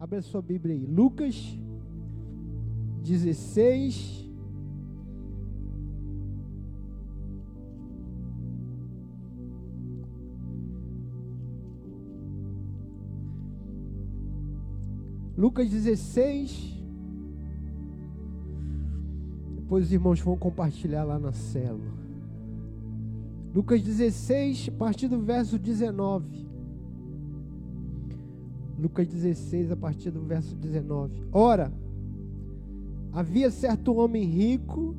Abra sua Bíblia aí. Lucas 16. Lucas 16. Depois os irmãos vão compartilhar lá na célula. Lucas 16, a partir do verso 19. Lucas 16, a partir do verso 19. Ora, havia certo homem rico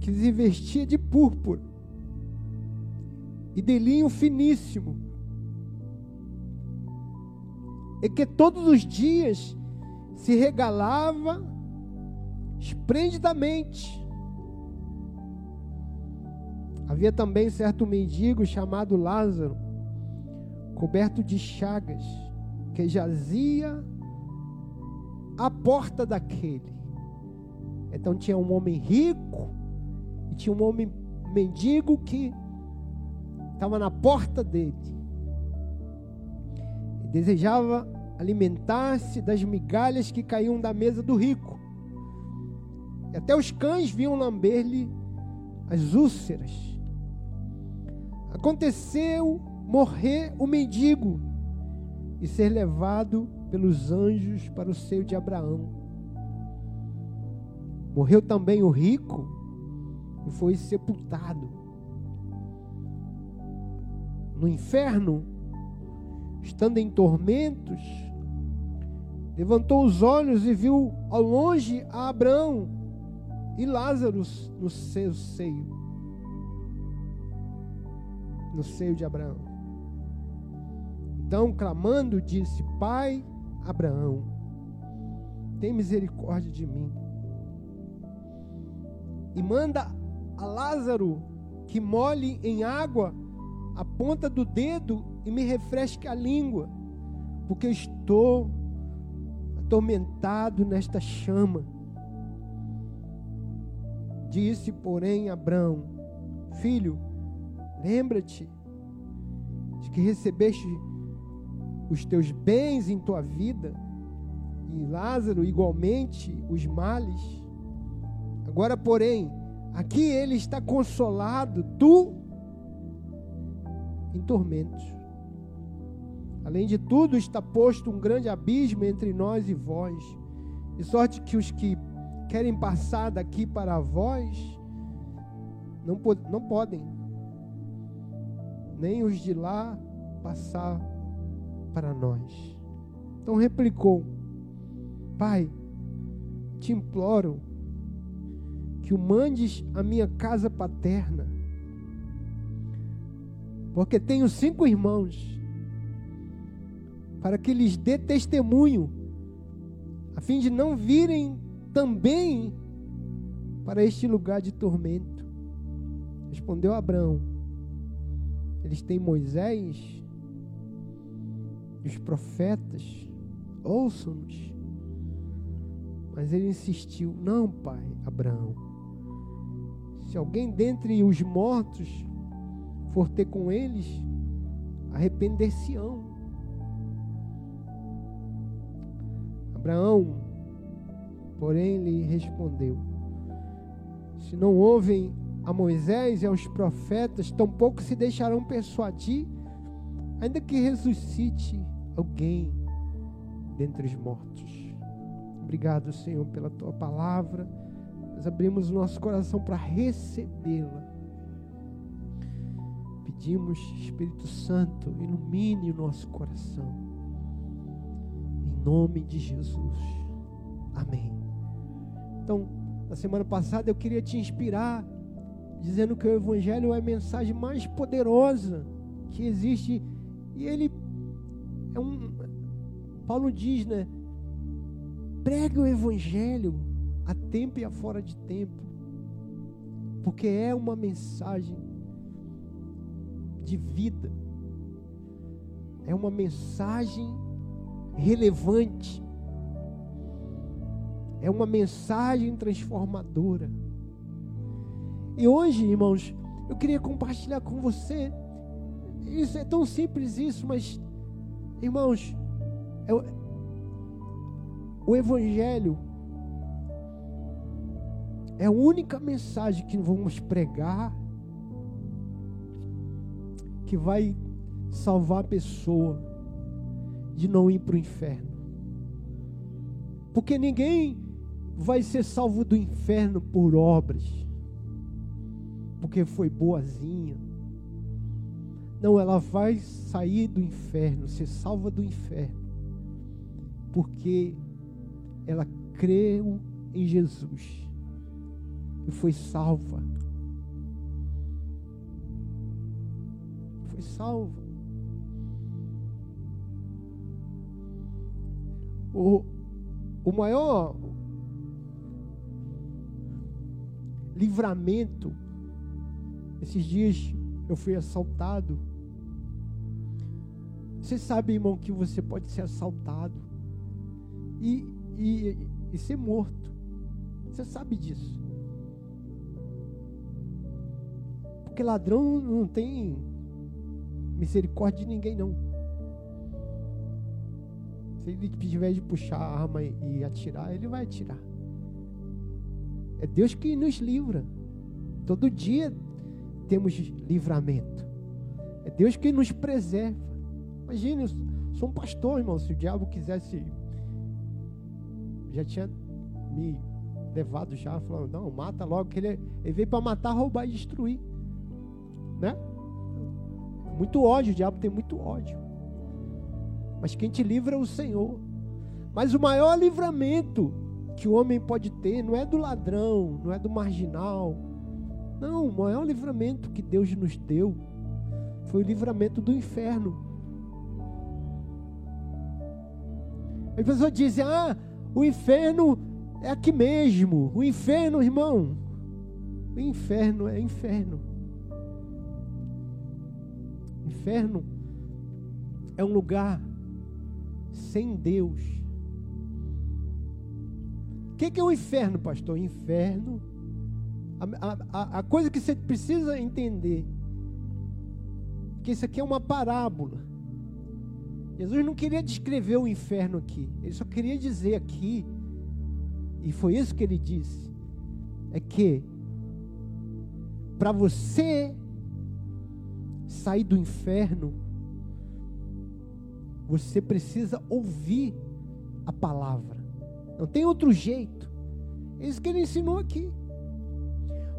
que se vestia de púrpura e de linho finíssimo, e que todos os dias se regalava esplendidamente. Havia também certo mendigo chamado Lázaro, coberto de chagas que jazia à porta daquele. Então tinha um homem rico e tinha um homem mendigo que estava na porta dele. E desejava alimentar-se das migalhas que caíam da mesa do rico. E até os cães vinham lamber-lhe as úlceras. Aconteceu morrer o mendigo e ser levado pelos anjos para o seio de Abraão. Morreu também o rico e foi sepultado. No inferno, estando em tormentos, levantou os olhos e viu ao longe a Abraão e Lázaro no seu seio. No seio de Abraão. Então, clamando, disse: Pai Abraão, tem misericórdia de mim. E manda a Lázaro que molhe em água a ponta do dedo e me refresque a língua, porque estou atormentado nesta chama. Disse, porém, Abraão: Filho, lembra-te de que recebeste os teus bens em tua vida, e Lázaro igualmente os males. Agora, porém, aqui ele está consolado, tu em tormentos. Além de tudo, está posto um grande abismo entre nós e vós, de sorte que os que querem passar daqui para vós não, não podem, nem os de lá passar para nós. Então replicou: Pai, te imploro que o mandes à minha casa paterna, porque tenho cinco irmãos, para que lhes dê testemunho, a fim de não virem também para este lugar de tormento. Respondeu Abraão: Eles têm Moisés os profetas, ouçam-nos. Mas ele insistiu: Não, pai Abraão. Se alguém dentre os mortos for ter com eles, arrepender-se-ão. Abraão, porém, lhe respondeu: Se não ouvem a Moisés e aos profetas, tampouco se deixarão persuadir, ainda que ressuscite alguém dentre os mortos. Obrigado, Senhor, pela tua palavra. Nós abrimos o nosso coração para recebê-la. Pedimos, Espírito Santo, ilumine o nosso coração. Em nome de Jesus. Amém. Então, na semana passada eu queria te inspirar, dizendo que o Evangelho é a mensagem mais poderosa que existe. E ele é um. Paulo diz, né? Pregue o evangelho a tempo e a fora de tempo. Porque é uma mensagem de vida. É uma mensagem relevante. É uma mensagem transformadora. E hoje, irmãos, eu queria compartilhar com você. Isso é tão simples isso, mas Irmãos, eu, o Evangelho é a única mensagem que vamos pregar que vai salvar a pessoa de não ir para o inferno. Porque ninguém vai ser salvo do inferno por obras, porque foi boazinha. Não, ela vai sair do inferno, ser salva do inferno, porque ela creu em Jesus e foi salva. Foi salva. O, o maior livramento, esses dias eu fui assaltado. Você sabe, irmão, que você pode ser assaltado e, e, e ser morto. Você sabe disso. Porque ladrão não tem misericórdia de ninguém, não. Se ele tiver de puxar a arma e atirar, ele vai atirar. É Deus que nos livra. Todo dia temos livramento. É Deus que nos preserva. Imagine, eu sou um pastor, irmão. Se o diabo quisesse, já tinha me levado já, falando, não, mata logo, que ele, ele veio para matar, roubar e destruir. Né? Muito ódio, o diabo tem muito ódio. Mas quem te livra é o Senhor. Mas o maior livramento que o homem pode ter não é do ladrão, não é do marginal. Não, o maior livramento que Deus nos deu foi o livramento do inferno. As pessoas dizem: ah, o inferno é aqui mesmo. O inferno, irmão, o inferno é inferno. Inferno é um lugar sem Deus. O que, que, é o inferno, pastor? Inferno. A, a, a coisa que você precisa entender. Que isso aqui é uma parábola. Jesus não queria descrever o inferno aqui. Ele só queria dizer aqui. E foi isso que ele disse. É que para você sair do inferno, você precisa ouvir a palavra. Não tem outro jeito. É isso que ele ensinou aqui.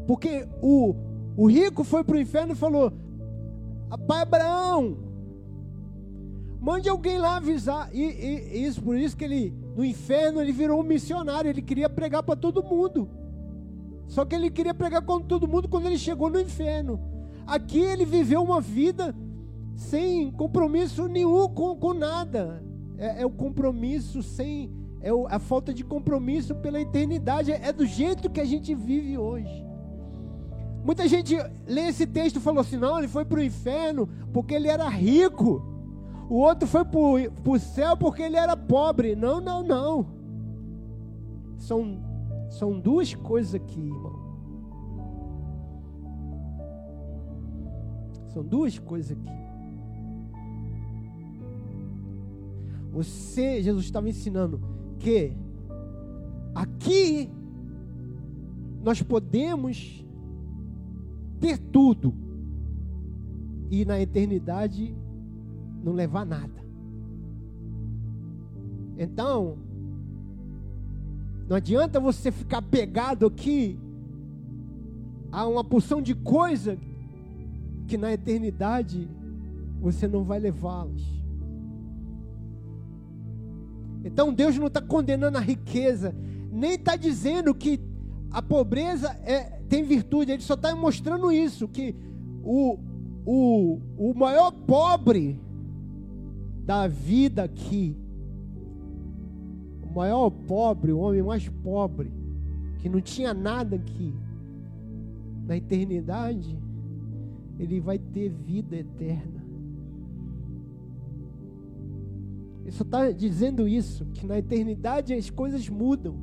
Porque o, o rico foi para o inferno e falou: Pai Abraão, mande alguém lá avisar. E, e, isso, por isso que ele, no inferno, ele virou um missionário. Ele queria pregar para todo mundo. Só que ele queria pregar com todo mundo quando ele chegou no inferno. Aqui ele viveu uma vida sem compromisso nenhum com, com nada. É, é o compromisso sem. É o, a falta de compromisso pela eternidade. É, é do jeito que a gente vive hoje. Muita gente lê esse texto e falou assim: não, ele foi para o inferno porque ele era rico. O outro foi para o céu porque ele era pobre. Não, não, não. São, são duas coisas aqui, irmão. São duas coisas aqui. Você, Jesus estava ensinando que aqui nós podemos ter tudo e na eternidade não levar nada. Então, não adianta você ficar pegado aqui a uma porção de coisa que na eternidade você não vai levá-las. Então Deus não está condenando a riqueza, nem está dizendo que a pobreza é, tem virtude, Ele só está mostrando isso: que o, o, o maior pobre da vida aqui, o maior pobre, o homem mais pobre, que não tinha nada aqui, na eternidade, ele vai ter vida eterna. Ele só está dizendo isso, que na eternidade as coisas mudam.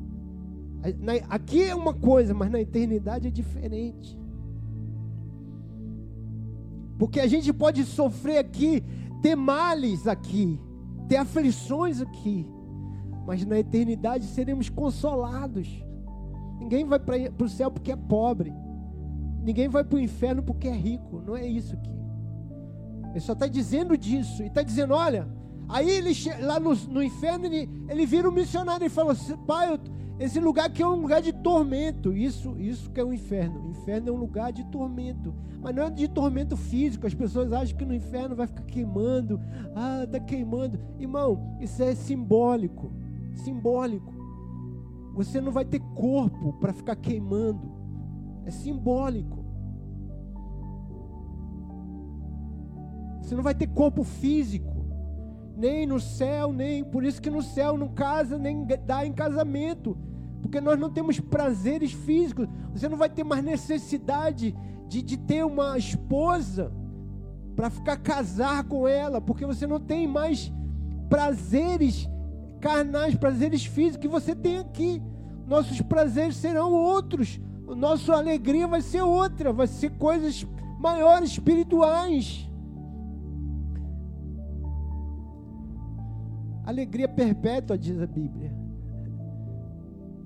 Aqui é uma coisa, mas na eternidade é diferente. Porque a gente pode sofrer aqui, ter males aqui, ter aflições aqui. mas na eternidade seremos consolados. Ninguém vai para o céu porque é pobre. Ninguém vai para o inferno porque é rico. Não é isso aqui. Ele só está dizendo disso. E está dizendo: olha, aí ele lá no, no inferno ele, ele vira um missionário e fala: assim, pai, esse lugar aqui é um lugar de tormento. Isso, isso que é o inferno. O inferno é um lugar de tormento. Mas não é de tormento físico. As pessoas acham que no inferno vai ficar queimando. Ah, está queimando. Irmão, isso é simbólico. Simbólico. Você não vai ter corpo para ficar queimando. É simbólico. Você não vai ter corpo físico, nem no céu, nem por isso que no céu não casa, nem dá em casamento, porque nós não temos prazeres físicos. Você não vai ter mais necessidade de, de ter uma esposa para ficar casar com ela, porque você não tem mais prazeres carnais, prazeres físicos que você tem aqui. Nossos prazeres serão outros. Nossa alegria vai ser outra, vai ser coisas maiores, espirituais. Alegria perpétua, diz a Bíblia.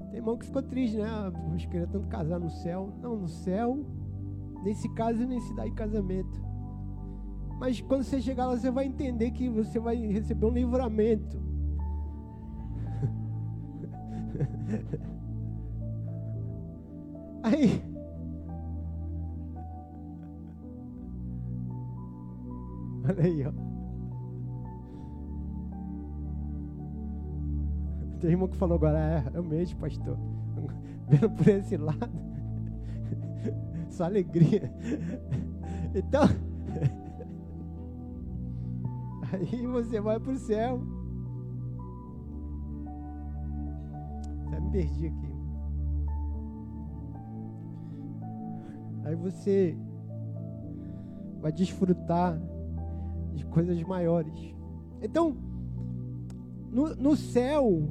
Tem irmão que ficou triste, né? Ah, queria tanto casar no céu. Não, no céu, nem se casa nem se dá em casamento. Mas quando você chegar lá, você vai entender que você vai receber um livramento. Aí. Olha aí, ó. Tem irmão que falou agora, é, realmente, pastor. Vendo por esse lado. Só alegria. Então. Aí você vai para o céu. Até me perdi aqui. Aí você vai desfrutar de coisas maiores. Então, no, no céu,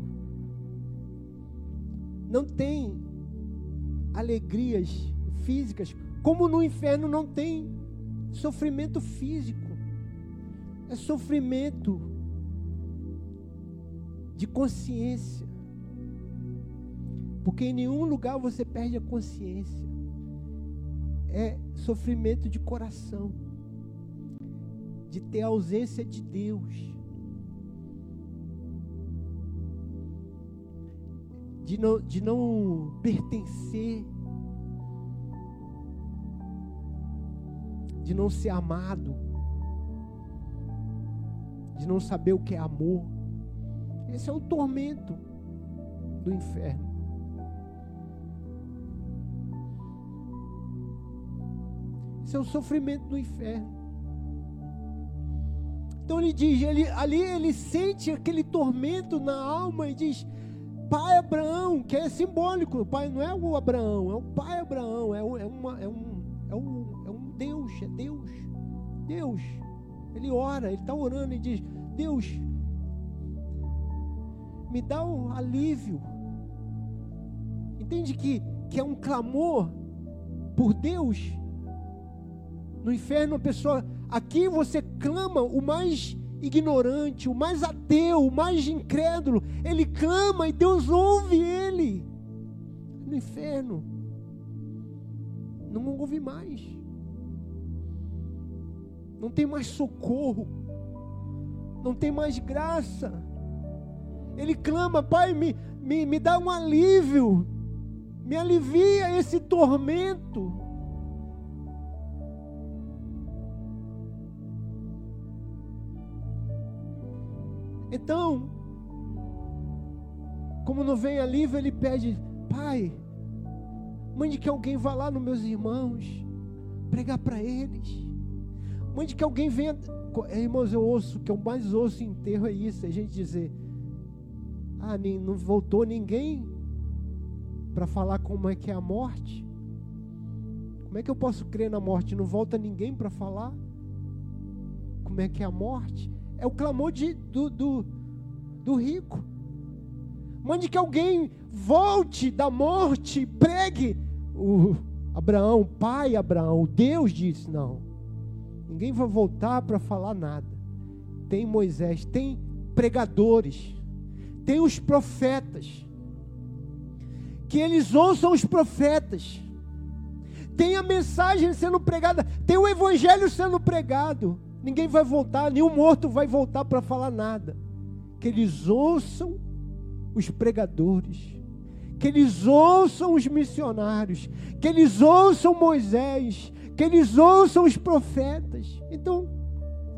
não tem alegrias físicas, como no inferno não tem sofrimento físico, é sofrimento de consciência, porque em nenhum lugar você perde a consciência. É sofrimento de coração, de ter ausência de Deus, de não, de não pertencer, de não ser amado, de não saber o que é amor. Esse é o tormento do inferno. Isso é o sofrimento do inferno. Então ele diz, ele, ali ele sente aquele tormento na alma e diz: Pai Abraão, que é simbólico. O pai não é o Abraão, é o pai Abraão, é, é, uma, é, um, é, um, é um Deus, é Deus. Deus. Ele ora, ele está orando e diz: Deus, me dá um alívio. Entende que, que é um clamor por Deus no inferno, a pessoa. Aqui você clama o mais ignorante, o mais ateu, o mais incrédulo. Ele clama e Deus ouve ele. No inferno, não ouve mais. Não tem mais socorro. Não tem mais graça. Ele clama, Pai, me, me, me dá um alívio. Me alivia esse tormento. Então, como não vem alívio, ele pede: Pai, mande que alguém vá lá nos meus irmãos, pregar para eles. Mande que alguém venha. Irmãos, eu ouço, que eu mais ouço em enterro é isso: é a gente dizer, Ah, nem, não voltou ninguém para falar como é que é a morte. Como é que eu posso crer na morte? Não volta ninguém para falar como é que é a morte? É o clamor de, do, do, do rico. Mande que alguém volte da morte e pregue. O Abraão, o pai Abraão, Deus disse: não. Ninguém vai voltar para falar nada. Tem Moisés, tem pregadores, tem os profetas. Que eles ouçam os profetas. Tem a mensagem sendo pregada, tem o evangelho sendo pregado. Ninguém vai voltar, nenhum morto vai voltar para falar nada. Que eles ouçam os pregadores, que eles ouçam os missionários, que eles ouçam Moisés, que eles ouçam os profetas. Então,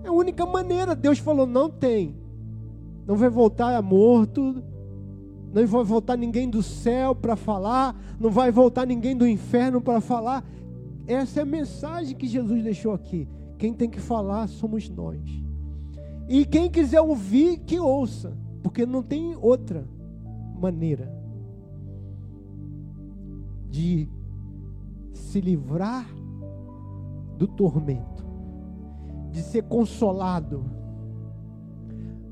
é a única maneira. Deus falou: não tem. Não vai voltar morto, não vai voltar ninguém do céu para falar, não vai voltar ninguém do inferno para falar. Essa é a mensagem que Jesus deixou aqui. Quem tem que falar somos nós. E quem quiser ouvir, que ouça, porque não tem outra maneira de se livrar do tormento, de ser consolado,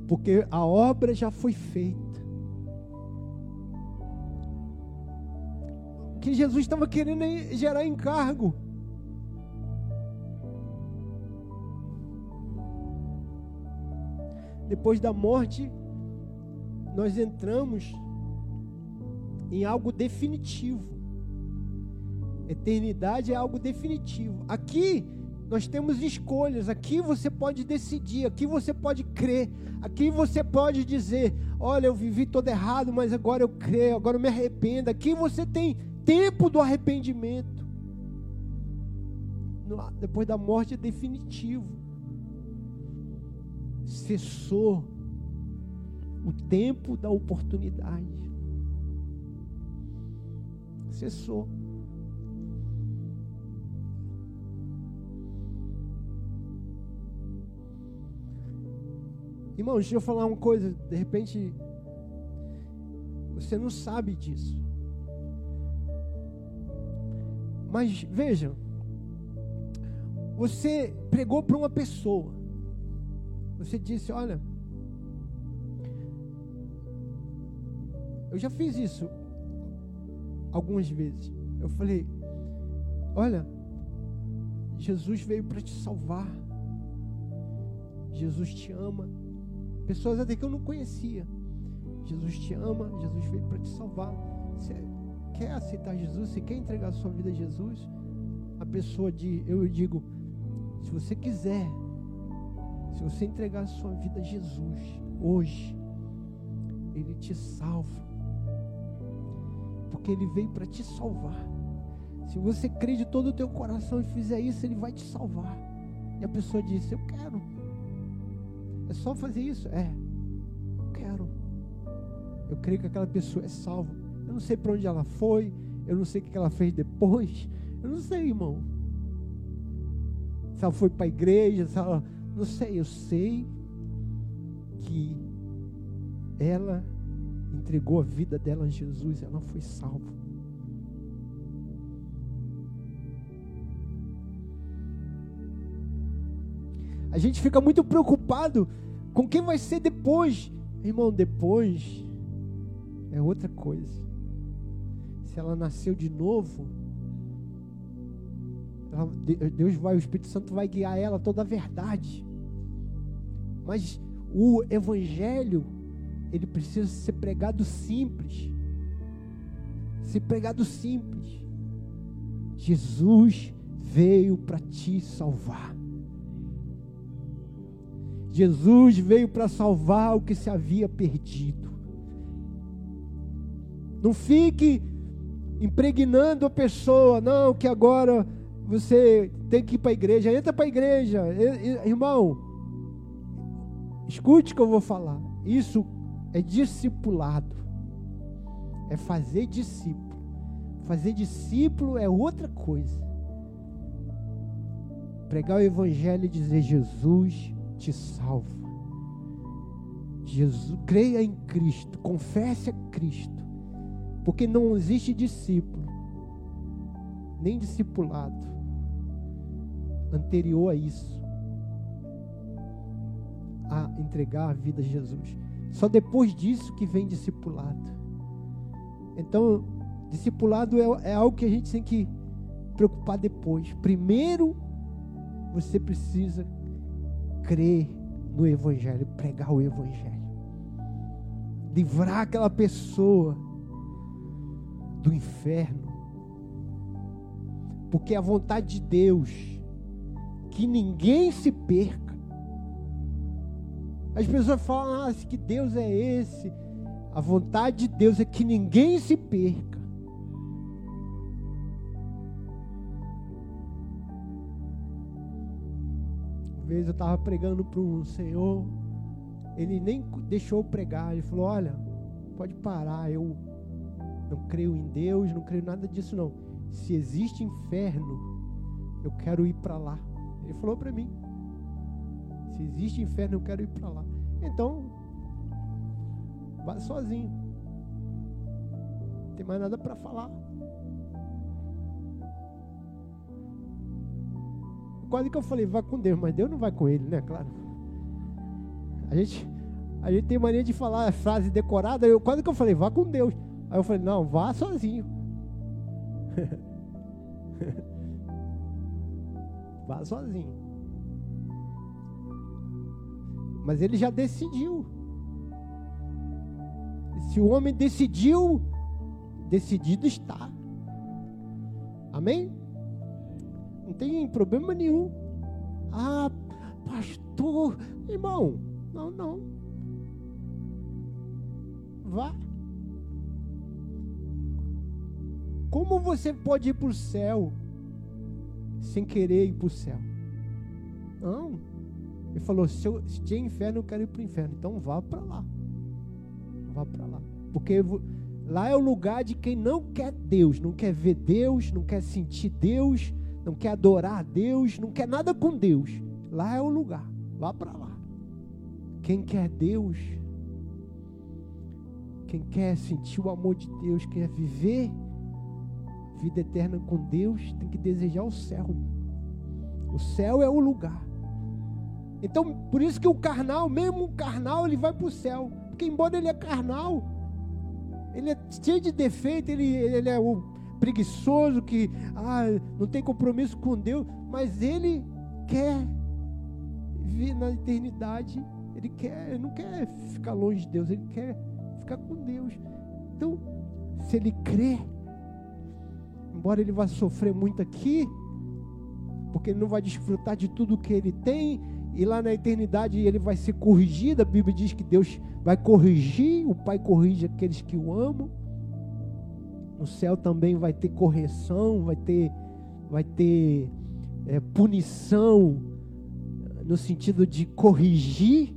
porque a obra já foi feita. Que Jesus estava querendo é gerar encargo. Depois da morte, nós entramos em algo definitivo. Eternidade é algo definitivo. Aqui nós temos escolhas. Aqui você pode decidir. Aqui você pode crer. Aqui você pode dizer: Olha, eu vivi todo errado, mas agora eu creio. Agora eu me arrependo. Aqui você tem tempo do arrependimento. Depois da morte é definitivo. Cessou o tempo da oportunidade. Cessou. Irmão, deixa eu falar uma coisa, de repente você não sabe disso. Mas veja, você pregou para uma pessoa. Você disse: Olha, eu já fiz isso algumas vezes. Eu falei: Olha, Jesus veio para te salvar. Jesus te ama. Pessoas até que eu não conhecia. Jesus te ama, Jesus veio para te salvar. Você quer aceitar Jesus? Você quer entregar a sua vida a Jesus? A pessoa de, eu digo, se você quiser, se você entregar a sua vida a Jesus hoje, Ele te salva. Porque Ele veio para te salvar. Se você crê de todo o teu coração e fizer isso, Ele vai te salvar. E a pessoa disse: Eu quero. É só fazer isso? É. Eu quero. Eu creio que aquela pessoa é salva. Eu não sei para onde ela foi. Eu não sei o que ela fez depois. Eu não sei, irmão. Se ela foi para a igreja, se ela. Não sei, eu sei que ela entregou a vida dela a Jesus, ela foi salva. A gente fica muito preocupado com quem vai ser depois. Irmão, depois é outra coisa. Se ela nasceu de novo, ela, Deus vai, o Espírito Santo vai guiar ela toda a verdade. Mas o evangelho, ele precisa ser pregado simples. Ser pregado simples. Jesus veio para te salvar. Jesus veio para salvar o que se havia perdido. Não fique impregnando a pessoa, não, que agora você tem que ir para a igreja. Entra para a igreja, irmão. Escute o que eu vou falar. Isso é discipulado. É fazer discípulo. Fazer discípulo é outra coisa. Pregar o evangelho e dizer Jesus te salva. Jesus, creia em Cristo, confesse a Cristo, porque não existe discípulo, nem discipulado anterior a isso, a entregar a vida a Jesus. Só depois disso que vem discipulado. Então, discipulado é, é algo que a gente tem que preocupar depois. Primeiro, você precisa crer no Evangelho, pregar o Evangelho. livrar aquela pessoa do inferno. Porque a vontade de Deus que ninguém se perca. As pessoas falam ah, que Deus é esse. A vontade de Deus é que ninguém se perca. Uma vez eu estava pregando para um senhor, ele nem deixou eu pregar, ele falou: Olha, pode parar, eu não creio em Deus, não creio nada disso não. Se existe inferno, eu quero ir para lá. Ele falou para mim. Se existe inferno, eu quero ir para lá. Então, vá sozinho. Não tem mais nada para falar. Quase que eu falei, vá com Deus, mas Deus não vai com ele, né? Claro. A gente, a gente tem mania de falar frase decorada. Eu, quase que eu falei, vá com Deus. Aí eu falei, não, vá sozinho. vá sozinho. Mas ele já decidiu. Se o homem decidiu, decidido está. Amém? Não tem problema nenhum. Ah, pastor, irmão, não, não. Vá. Como você pode ir para o céu sem querer ir para o céu? Não. Ele falou: se, eu, se inferno, eu quero ir para o inferno. Então vá para lá. Vá para lá. Porque lá é o lugar de quem não quer Deus, não quer ver Deus, não quer sentir Deus, não quer adorar Deus, não quer nada com Deus. Lá é o lugar. Vá para lá. Quem quer Deus, quem quer sentir o amor de Deus, quer viver vida eterna com Deus, tem que desejar o céu. O céu é o lugar. Então, por isso que o carnal, mesmo o carnal, ele vai para o céu. Porque embora ele é carnal, ele é cheio de defeito, ele, ele é o preguiçoso que ah, não tem compromisso com Deus, mas ele quer vir na eternidade. Ele quer, ele não quer ficar longe de Deus, ele quer ficar com Deus. Então, se ele crê embora ele vá sofrer muito aqui, porque ele não vai desfrutar de tudo que ele tem, e lá na eternidade ele vai ser corrigido. A Bíblia diz que Deus vai corrigir, o Pai corrige aqueles que o amam. No céu também vai ter correção, vai ter, vai ter é, punição, no sentido de corrigir,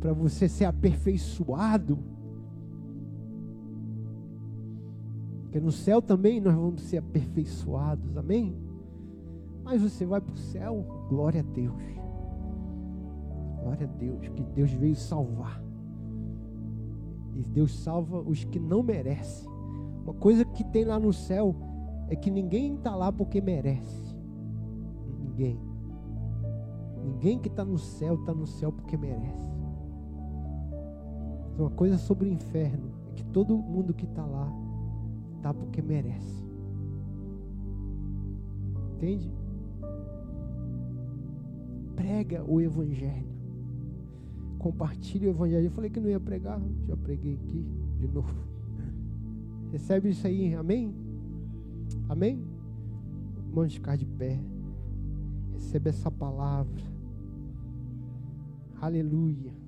para você ser aperfeiçoado. Porque no céu também nós vamos ser aperfeiçoados, amém? Mas você vai para o céu, glória a Deus. Glória a Deus, que Deus veio salvar. E Deus salva os que não merecem. Uma coisa que tem lá no céu é que ninguém está lá porque merece. Ninguém. Ninguém que está no céu está no céu porque merece. Uma coisa sobre o inferno é que todo mundo que está lá está porque merece. Entende? Prega o Evangelho. Compartilhe o Evangelho. Eu falei que não ia pregar, já preguei aqui de novo. Recebe isso aí, amém? Amém? Vamos ficar de pé. Recebe essa palavra. Aleluia.